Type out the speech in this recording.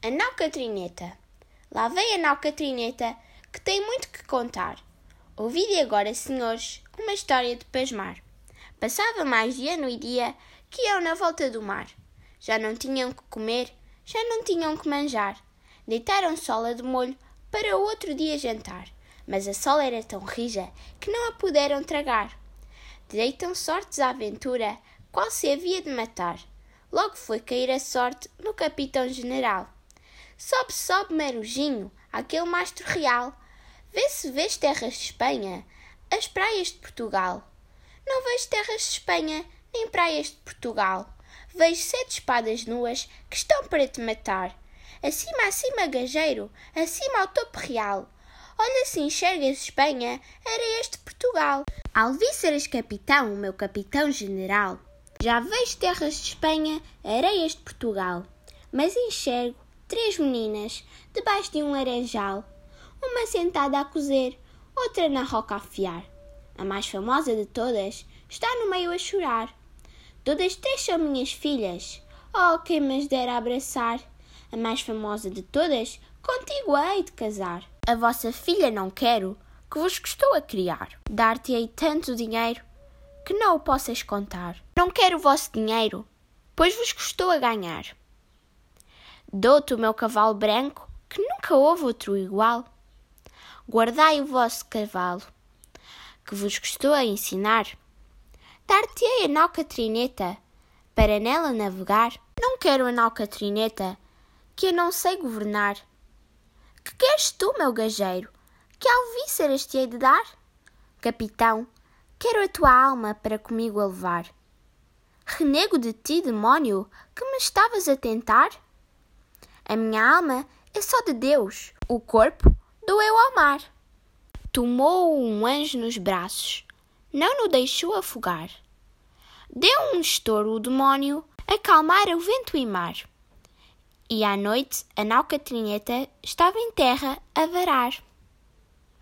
A nau Catrineta. Lá vem a nau Catrineta, que tem muito que contar. Ouvi agora, senhores, uma história de pasmar. Passava mais de ano e dia que iam na volta do mar. Já não tinham que comer, já não tinham que manjar. Deitaram sola de molho para o outro dia jantar, mas a sola era tão rija que não a puderam tragar. Deitam sortes à aventura, qual se havia de matar. Logo foi cair a sorte no capitão-general. Sobe, sobe, marujinho, aquele mastro real. Vê se vês terras de Espanha, as praias de Portugal. Não vejo terras de Espanha, nem praias de Portugal. Vejo sete espadas nuas que estão para te matar. Acima, acima, gageiro, acima ao topo real. Olha se enxergas Espanha, era este Portugal. Alvíceras capitão, meu capitão general. Já vejo terras de Espanha, areias de Portugal. Mas enxergo três meninas debaixo de um laranjal, uma sentada a cozer, outra na roca a fiar. A mais famosa de todas está no meio a chorar. Todas três são minhas filhas. Oh, quem me dera abraçar! A mais famosa de todas, contigo hei de casar. A vossa filha não quero, que vos custou a criar. Dar-te-ei tanto dinheiro que não o possas contar. Não quero o vosso dinheiro, pois vos custou a ganhar. Dou-te o meu cavalo branco, que nunca houve outro igual. Guardai o vosso cavalo, que vos custou a ensinar. Dar-te-ei a nau Catrineta, para nela navegar. Não quero a nau Catrineta, que eu não sei governar. Que queres tu, meu gageiro? Que alvíceras te hei de dar? Capitão, quero a tua alma para comigo a levar. Renego de ti, demónio, que me estavas a tentar? A minha alma é só de Deus, o corpo doeu ao mar. Tomou-o um anjo nos braços, não o deixou afogar. Deu um estouro o demónio, acalmar o vento e mar. E à noite a nau Catrineta estava em terra a varar.